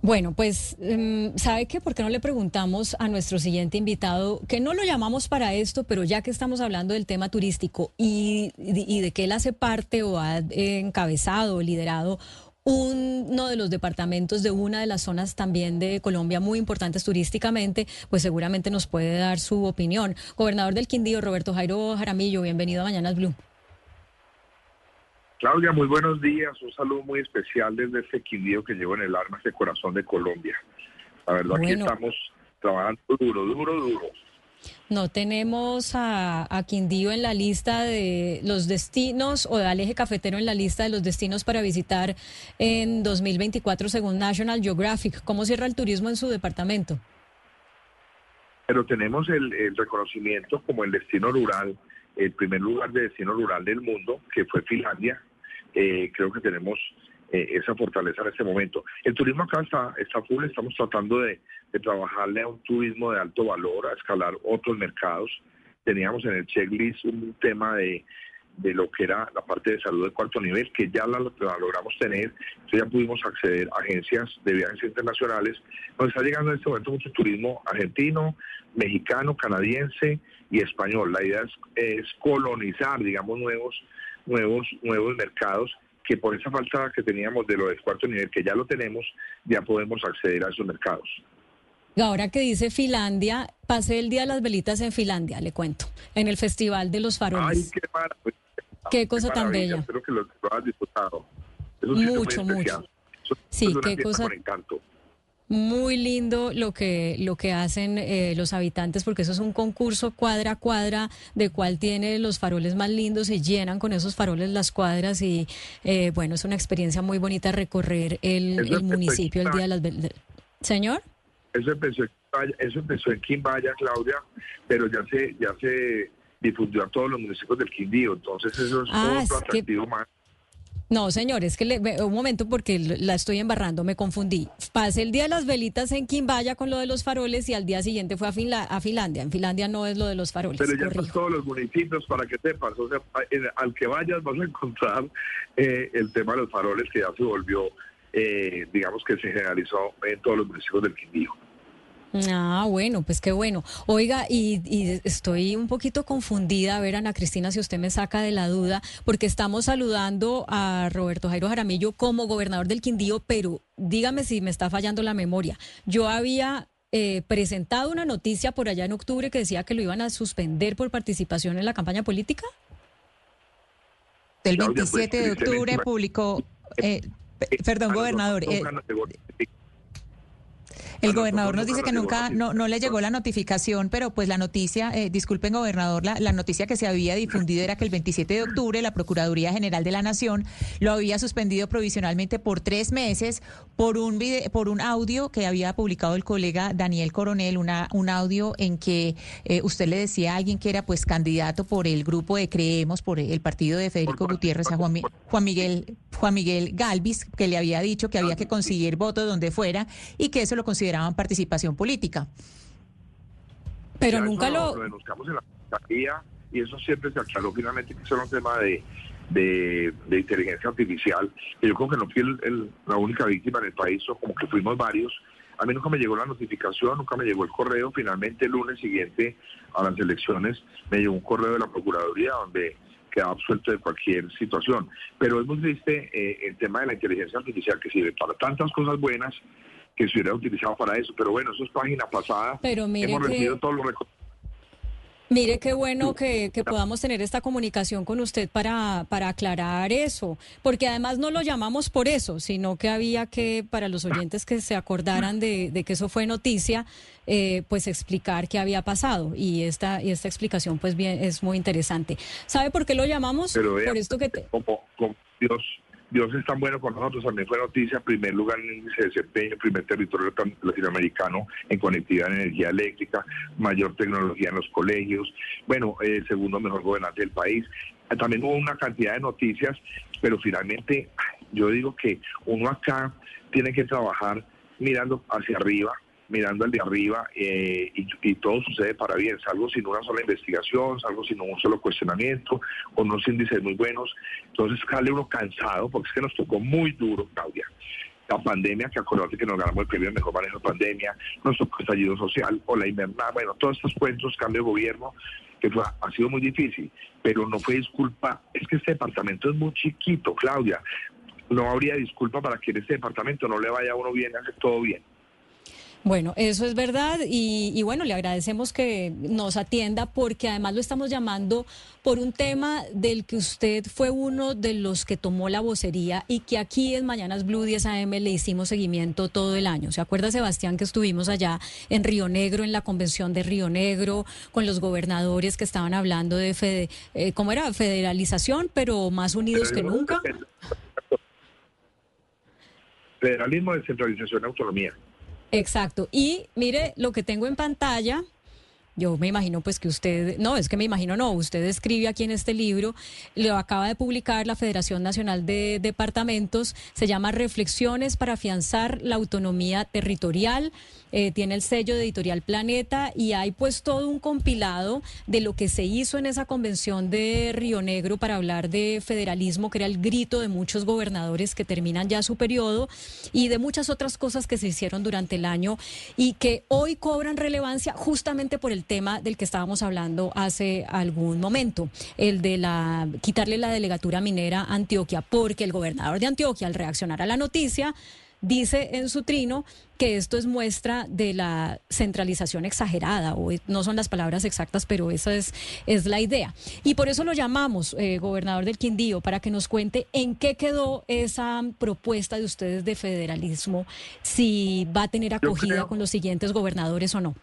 Bueno, pues, em, ¿sabe qué? ¿Por qué no le preguntamos a nuestro siguiente invitado, que no lo llamamos para esto, pero ya que estamos hablando del tema turístico y, de que él hace parte o ha encabezado liderado uno de los departamentos de una de las zonas también de Colombia muy importantes turísticamente, pues seguramente nos puede dar su opinión. Gobernador del Quindío, Roberto Jairo Jaramillo, bienvenido a Mañanas Blue. Claudia, muy buenos días. Un saludo muy especial desde este Quindío que llevo en el alma, este corazón de Colombia. La verdad, aquí estamos trabajando duro, duro, duro. No tenemos a, Quindío en la lista de los destinos o al eje cafetero en la lista de los destinos para visitar en 2024 según National Geographic. ¿Cómo cierra el turismo en su departamento? Pero tenemos el, el reconocimiento como el destino rural, el primer lugar de destino rural del mundo, que fue Finlandia, eh, creo que tenemos eh, esa fortaleza en este momento. El turismo acá está, está full, estamos tratando de, trabajarle a un turismo de alto valor, a escalar otros mercados. Teníamos en el checklist un tema de, lo que era la parte de salud de cuarto nivel, que ya la, logramos tener, ya pudimos acceder a agencias de viajes internacionales. Nos está llegando en este momento mucho turismo argentino, mexicano, canadiense y español. La idea es colonizar, digamos, nuevos nuevos, nuevos mercados que por esa falta que teníamos de lo de cuarto nivel, que ya lo tenemos, ya podemos acceder a esos mercados. Ahora que dice Finlandia, pasé el Día de las Velitas en Finlandia, le cuento, en el Festival de los Faroles. Ay, qué Qué cosa tan bella. Espero que lo, lo disfrutado. mucho, mucho. sí, qué cosa. Muy lindo lo que lo que hacen eh, los habitantes porque eso es un concurso cuadra a cuadra de cuál tiene los faroles más lindos se llenan con esos faroles las cuadras y eh, bueno es una experiencia muy bonita recorrer el, municipio el día de las señor eso empezó eso empezó en Quimbaya Claudia pero ya se ya se difundió a todos los municipios del Quindío entonces eso es ah, otro atractivo más no, señor, es que le, un momento porque la estoy embarrando, me confundí. Pasé el día de las velitas en Quimbaya con lo de los faroles y al día siguiente fue a, a Finlandia. En Finlandia no es lo de los faroles. Pero ya están todos los municipios para que sepas. O sea, al que vayas vas a encontrar eh, el tema de los faroles que ya se volvió, eh, digamos que se generalizó en todos los municipios del Quindío. Ah, bueno, pues qué bueno. Oiga, y, estoy un poquito confundida, a ver, Ana Cristina, si usted me saca de la duda, porque estamos saludando a Roberto Jairo Jaramillo como gobernador del Quindío, pero dígame si me está fallando la memoria. Yo había eh, presentado una noticia por allá en octubre que decía que lo iban a suspender por participación en la campaña política. El 27 de octubre publicó, eh, perdón, gobernador. Eh, el gobernador nos dice que nunca, no, no le llegó la notificación, pero pues la noticia, eh, disculpen gobernador, la, la noticia que se había difundido era que el 27 de octubre la Procuraduría General de la Nación lo había suspendido provisionalmente por tres meses por un por un audio que había publicado el colega Daniel Coronel, una, un audio en que eh, usted le decía a alguien que era pues candidato por el grupo de Creemos, por el partido de Federico Gutiérrez, a Juan, Juan Miguel, Juan Miguel Galvis, que le había dicho que había que conseguir votos donde fuera y que eso lo consideraba consideraban participación política. Pero nunca lo... lo... denunciamos en la fiscalía y eso siempre se aclaró finalmente que eso era un tema de, de, inteligencia artificial. yo creo que no fui la única víctima en el país, o como que fuimos varios. A mí nunca me llegó la notificación, nunca me llegó el correo. Finalmente, el lunes siguiente a las elecciones, me llegó un correo de la Procuraduría donde quedaba absuelto de cualquier situación. Pero es muy triste eh, el tema de la inteligencia artificial que sirve para tantas cosas buenas que se hubiera utilizado para eso. Pero bueno, eso es página pasada. Pero mire Hemos recibido todos los Mire qué bueno que, podamos tener esta comunicación con usted para, para aclarar eso, porque además no lo llamamos por eso, sino que había que, para los oyentes que se acordaran de, que eso fue noticia, eh, pues explicar qué había pasado. Y esta, y esta explicación pues bien es muy interesante. ¿Sabe por qué lo llamamos? por esto que... como Dios Dios es tan bueno con nosotros, también fue noticia, primer lugar en índice de desempeño, primer territorio latinoamericano en conectividad en energía eléctrica, mayor tecnología en los colegios, bueno, eh, segundo mejor gobernante del país. También hubo una cantidad de noticias, pero finalmente yo digo que uno acá tiene que trabajar mirando hacia arriba, mirando al de arriba eh, y, todo sucede para bien, salvo sin una sola investigación, salvo sin un solo cuestionamiento, con unos índices muy buenos. Entonces sale uno cansado porque es que nos tocó muy duro, Claudia. la pandemia, que acordate que nos ganamos el premio de mejor manejo de pandemia, nuestro estallido social o la invernada, bueno, todos estos cuentos, cambio de gobierno, que fue, ha sido muy difícil, pero no fue disculpa, es que este departamento es muy chiquito, Claudia, no habría disculpa para que en este departamento no le vaya a uno bien, hace todo bien. Bueno, eso es verdad y, bueno, le agradecemos que nos atienda porque además lo estamos llamando por un tema del que usted fue uno de los que tomó la vocería y que aquí en Mañanas Blue 10 AM le hicimos seguimiento todo el año. ¿Se acuerda, Sebastián, que estuvimos allá en Río Negro, en la convención de Río Negro, con los gobernadores que estaban hablando de, eh, ¿cómo era? Federalización, pero más unidos que nunca. Federalismo, descentralización, autonomía. Exacto. Y mire lo que tengo en pantalla. Yo me imagino pues que usted, no, es que me imagino no, usted escribe aquí en este libro, lo acaba de publicar la Federación Nacional de Departamentos, se llama Reflexiones para afianzar la autonomía territorial eh, tiene el sello de Editorial Planeta y hay pues todo un compilado de lo que se hizo en esa convención de Río Negro para hablar de federalismo, que era el grito de muchos gobernadores que terminan ya su periodo y de muchas otras cosas que se hicieron durante el año y que hoy cobran relevancia justamente por el tema del que estábamos hablando hace algún momento, el de la quitarle la delegatura minera a Antioquia, porque el gobernador de Antioquia al reaccionar a la noticia dice en su trino que esto es muestra de la centralización exagerada, o no son las palabras exactas, pero esa es, es la idea. Y por eso lo llamamos, eh, gobernador del Quindío, para que nos cuente en qué quedó esa propuesta de ustedes de federalismo, si va a tener acogida con los siguientes gobernadores o no.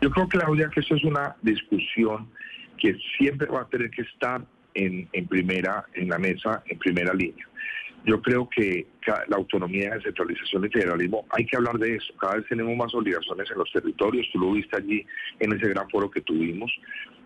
Yo creo, Claudia, que eso es una discusión que siempre va a tener que estar en, en primera, en la mesa, en primera línea. Yo creo que la autonomía, descentralización y federalismo, hay que hablar de eso. Cada vez tenemos más obligaciones en los territorios. Tú lo viste allí en ese gran foro que tuvimos.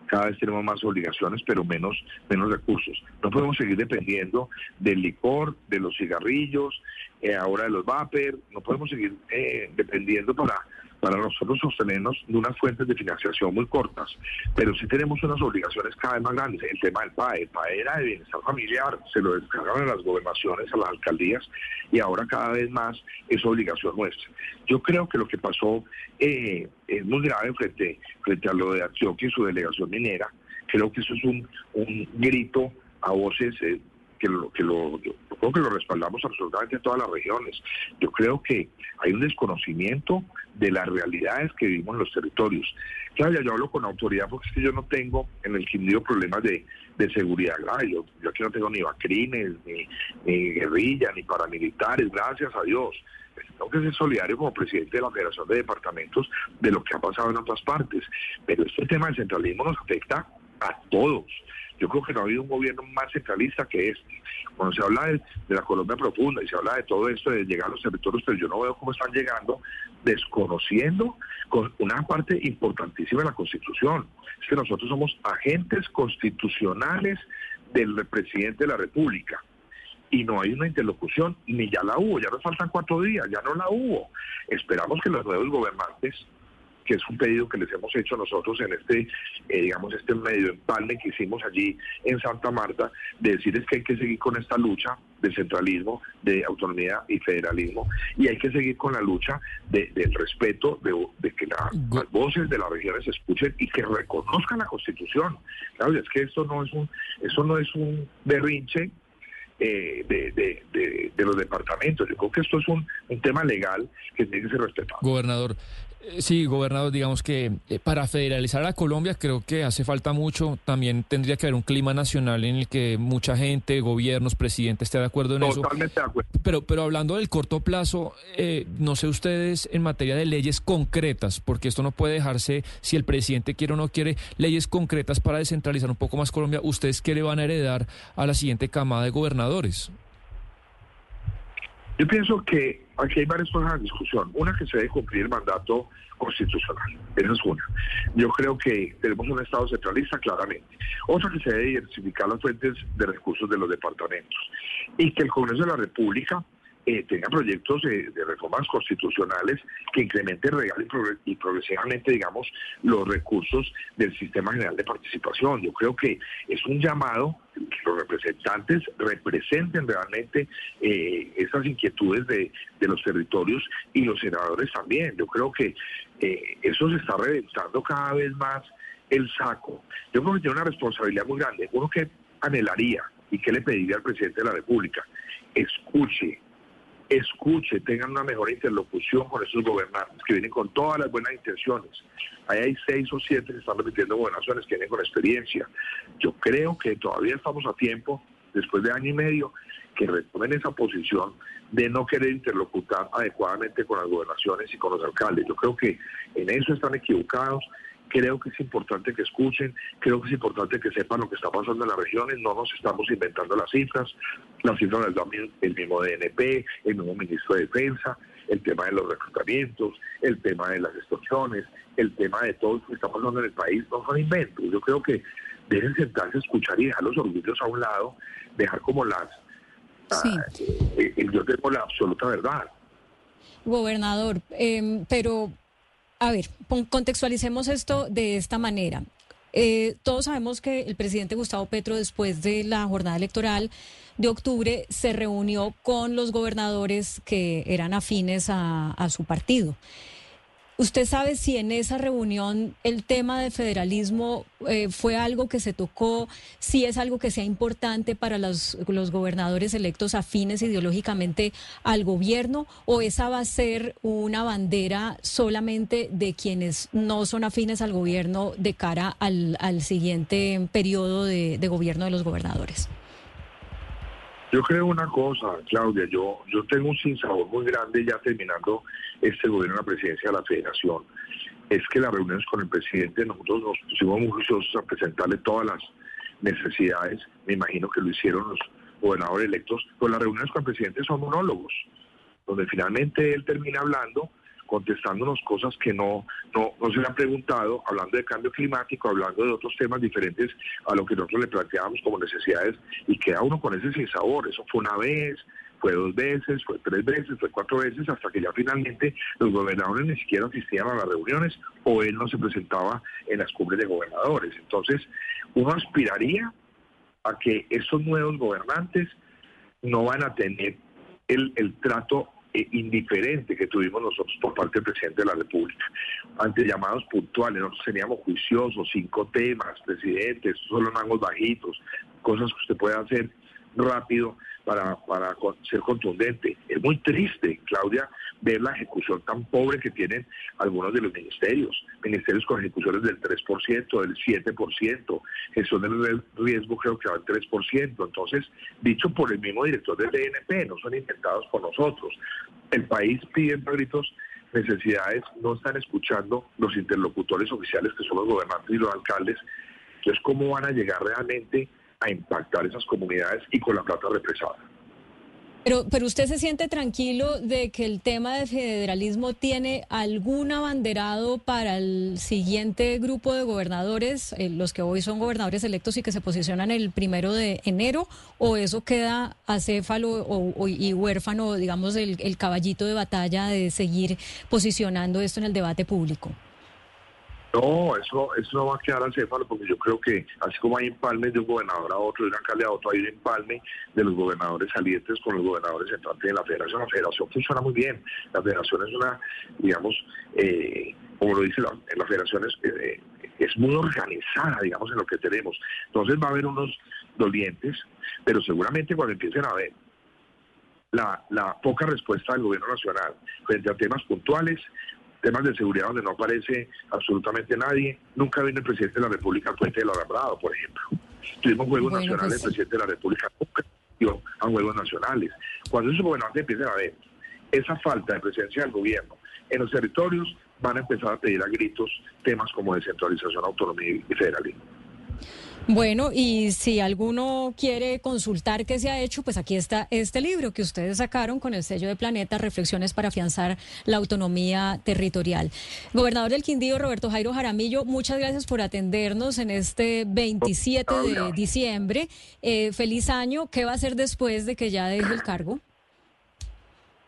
Cada vez tenemos más obligaciones, pero menos, menos recursos. No podemos seguir dependiendo del licor, de los cigarrillos, eh, ahora de los vapor. No podemos seguir eh, dependiendo para para nosotros sostenernos de unas fuentes de financiación muy cortas, pero sí tenemos unas obligaciones cada vez más grandes. El tema del PAE, el PAE era de bienestar familiar, se lo descargaron a las gobernaciones, a las alcaldías, y ahora cada vez más es obligación nuestra. Yo creo que lo que pasó eh, es muy grave frente, frente a lo de Antioquia y su delegación minera. Creo que eso es un, un grito a voces eh, que lo, que lo, creo que lo respaldamos absolutamente en todas las regiones. Yo creo que hay un desconocimiento de las realidades que vivimos en los territorios. Claro, yo hablo con autoridad porque es que yo no tengo en el Quindío problemas de, seguridad grave. Yo, aquí no tengo ni vacrines, ni, ni guerrilla, ni paramilitares, gracias a Dios tengo que ser solidario como presidente de la Federación de Departamentos de lo que ha pasado en otras partes. Pero este tema del centralismo nos afecta a todos. Yo creo que no ha habido un gobierno más centralista que este. Cuando se habla de, la Colombia profunda y se habla de todo esto, de llegar a los territorios, pero yo no veo cómo están llegando desconociendo con una parte importantísima de la Constitución. Es que nosotros somos agentes constitucionales del presidente de la República y no hay una interlocución, ni ya la hubo, ya nos faltan cuatro días, ya no la hubo. Esperamos que los nuevos gobernantes que es un pedido que les hemos hecho nosotros en este, eh, digamos, este medio empalme que hicimos allí en Santa Marta, de decirles que hay que seguir con esta lucha de centralismo, de autonomía y federalismo, y hay que seguir con la lucha del respeto, de, que las voces de las regiones se escuchen y que reconozcan la Constitución. Claro, es que esto no es un, eso no es un berrinche eh, de, de, los departamentos. Yo creo que esto es un, un tema legal que tiene que ser respetado. Gobernador, sí, gobernador, digamos que eh, para federalizar a Colombia creo que hace falta mucho. También tendría que haber un clima nacional en el que mucha gente, gobiernos, presidentes esté de acuerdo en eso. Totalmente de acuerdo. Pero, pero hablando del corto plazo, eh, no sé ustedes en materia de leyes concretas, porque esto no puede dejarse, si el presidente quiere o no quiere, leyes concretas para descentralizar un poco más Colombia. ¿Ustedes qué le van a heredar a la siguiente camada de gobernadores? Yo pienso que aquí hay varias cosas en discusión. Una que se debe cumplir el mandato constitucional. Esa es una. Yo creo que tenemos un Estado centralista claramente. Otra que se debe diversificar las fuentes de recursos de los departamentos. Y que el Congreso de la República eh, tenga proyectos de, reformas constitucionales que incrementen real y, progresivamente, digamos, los recursos del sistema general de participación. Yo creo que es un llamado los representantes representen realmente eh, esas inquietudes de, los territorios y los senadores también. Yo creo que eh, eso se está reventando cada vez más el saco. Yo creo que tiene una responsabilidad muy grande. Uno que anhelaría y que le pediría al presidente de la República, escuche, escuche, tengan una mejor interlocución con esos gobernantes que vienen con todas las buenas intenciones. Ahí hay seis o siete que están repitiendo gobernaciones que vienen con experiencia. Yo creo que todavía estamos a tiempo, después de año y medio, que retomen esa posición de no querer interlocutar adecuadamente con las gobernaciones y con los alcaldes. Yo creo que en eso están equivocados creo que es importante que escuchen, creo que es importante que sepan lo que está pasando en las regiones, no nos estamos inventando las cifras, las cifras las da el mismo DNP, el mismo ministro de Defensa, el tema de los reclutamientos, el tema de las extorsiones, el tema de todo lo que está pasando en el país, no son inventos. Yo creo que deben sentarse a escuchar y dejar los orgullos a un lado, dejar como las... Sí. Eh, eh, yo tengo la absoluta verdad. Gobernador, em, pero a ver, contextualicemos esto de esta manera. Eh, todos sabemos que el presidente Gustavo Petro, después de la jornada electoral de octubre, se reunió con los gobernadores que eran afines a su partido. ¿Usted sabe si en esa reunión el tema de federalismo eh, fue algo que se tocó, si es algo que sea importante para los, los, gobernadores electos afines ideológicamente al gobierno o esa va a ser una bandera solamente de quienes no son afines al gobierno de cara al, al siguiente periodo de, de gobierno de los gobernadores? Yo creo una cosa, Claudia, yo, yo tengo un sinsabor muy grande ya terminando este gobierno en la presidencia de la federación. Es que las reuniones con el presidente, nosotros nos pusimos muy juiciosos a presentarle todas las necesidades, me imagino que lo hicieron los gobernadores electos, pero las reuniones con el presidente son monólogos, donde finalmente él termina hablando contestándonos cosas que no, no, no se le han preguntado, hablando de cambio climático, hablando de otros temas diferentes a lo que nosotros le planteábamos como necesidades, y queda uno con ese sabor. Eso fue una vez, fue dos veces, fue tres veces, fue cuatro veces, hasta que ya finalmente los gobernadores ni siquiera asistían a las reuniones o él no se presentaba en las cumbres de gobernadores. Entonces, uno aspiraría a que esos nuevos gobernantes no van a tener el, el trato indiferente que tuvimos nosotros por parte del presidente de la República. Ante llamados puntuales, nosotros teníamos juiciosos, cinco temas, presidentes, solo mangos bajitos, cosas que usted puede hacer rápido para, para ser contundente. Es muy triste, Claudia, ver la ejecución tan pobre que tienen algunos de los ministerios. Ministerios con ejecuciones del 3%, del 7%, gestión del riesgo creo que va al 3%. Entonces, dicho por el mismo director del DNP, no son inventados por nosotros. El país pide gritos necesidades, no están escuchando los interlocutores oficiales que son los gobernantes y los alcaldes. Entonces, ¿cómo van a llegar realmente a impactar esas comunidades y con la plata represada? Pero, pero usted se siente tranquilo de que el tema de federalismo tiene algún abanderado para el siguiente grupo de gobernadores, eh, los que hoy son gobernadores electos y que se posicionan el primero de enero, o eso queda acéfalo o, y huérfano, digamos, el, el caballito de batalla de seguir posicionando esto en el debate público. No, eso, eso no va a quedar al céfalo porque yo creo que así como hay empalmes de un gobernador a otro, de un alcalde a otro, hay un empalme de los gobernadores salientes con los gobernadores entrantes de la federación. La federación funciona muy bien. La federación es una, digamos, eh, como lo dice la, la federación, es, eh, es muy organizada, digamos, en lo que tenemos. Entonces va a haber unos dolientes, pero seguramente cuando empiecen a ver la, la poca respuesta del gobierno nacional frente a temas puntuales, temas de seguridad donde no aparece absolutamente nadie. Nunca viene el presidente de la República al puente de la Alambrado, por ejemplo. Tuvimos Juegos Nacionales, el pues presidente de la República nunca a Juegos Nacionales. Cuando esos gobernantes empiecen a ver esa falta de presencia del gobierno en los territorios, van a empezar a pedir a gritos temas como descentralización, autonomía y federalismo. Bueno, y si alguno quiere consultar qué se ha hecho, pues aquí está este libro que ustedes sacaron con el sello de Planeta, Reflexiones para afianzar la autonomía territorial. Gobernador del Quindío, Roberto Jairo Jaramillo, muchas gracias por atendernos en este 27 de diciembre. Eh, feliz año. ¿Qué va a hacer después de que ya deje el cargo?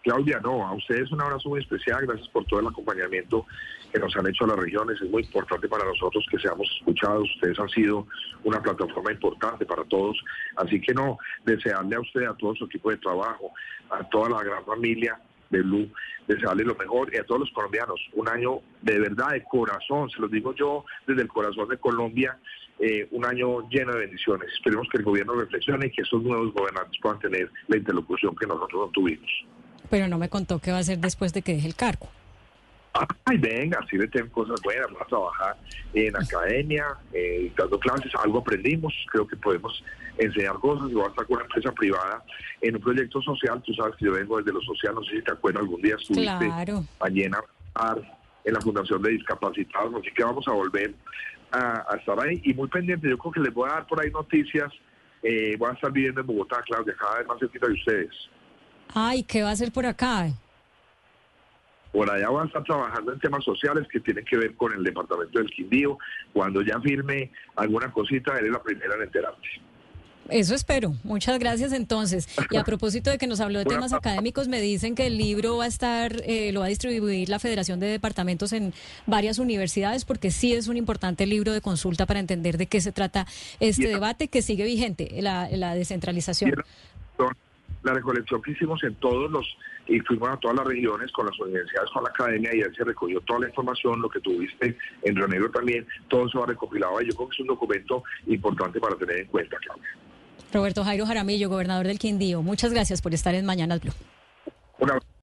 Claudia, no, a ustedes un abrazo muy especial, gracias por todo el acompañamiento que nos han hecho las regiones, es muy importante para nosotros que seamos escuchados, ustedes han sido una plataforma importante para todos, así que no, desearle a usted, a todo su equipo de trabajo, a toda la gran familia de Blue, desearle lo mejor y a todos los colombianos, un año de verdad, de corazón, se los digo yo desde el corazón de Colombia, eh, un año lleno de bendiciones. Esperemos que el gobierno reflexione y que estos nuevos gobernantes puedan tener la interlocución que nosotros no tuvimos. Pero no me contó qué va a hacer después de que deje el cargo. Ay, venga, sí le tengo cosas buenas, vamos a trabajar en academia, eh, dando clases, algo aprendimos, creo que podemos enseñar cosas, y voy a estar con una empresa privada en un proyecto social, tú sabes que yo vengo desde lo social, no sé si te acuerdas, algún día estuviste claro. allí en la Fundación de Discapacitados, así que vamos a volver a, estar ahí y muy pendiente, yo creo que les voy a dar por ahí noticias, eh, voy a estar viviendo en Bogotá, Claudia, cada vez más cerquita de ustedes. Ay, ¿qué va a hacer por acá? Por allá van a estar trabajando en temas sociales que tienen que ver con el departamento del Quindío. Cuando ya firme alguna cosita, eres la primera en enterarte. Eso espero. Muchas gracias entonces. Y a propósito de que nos habló de temas académicos, me dicen que el libro va a estar, eh, lo va a distribuir la Federación de Departamentos en varias universidades, porque sí es un importante libro de consulta para entender de qué se trata este debate que sigue vigente, la, la descentralización la recolección que hicimos en todos los, y fuimos a todas las regiones con las universidades, con la academia, y ahí se recogió toda la información, lo que tuviste en Río Negro también, todo eso va recopilado yo creo que es un documento importante para tener en cuenta, Claudia. Roberto Jairo Jaramillo, gobernador del Quindío, muchas gracias por estar en Mañanas Blue. Una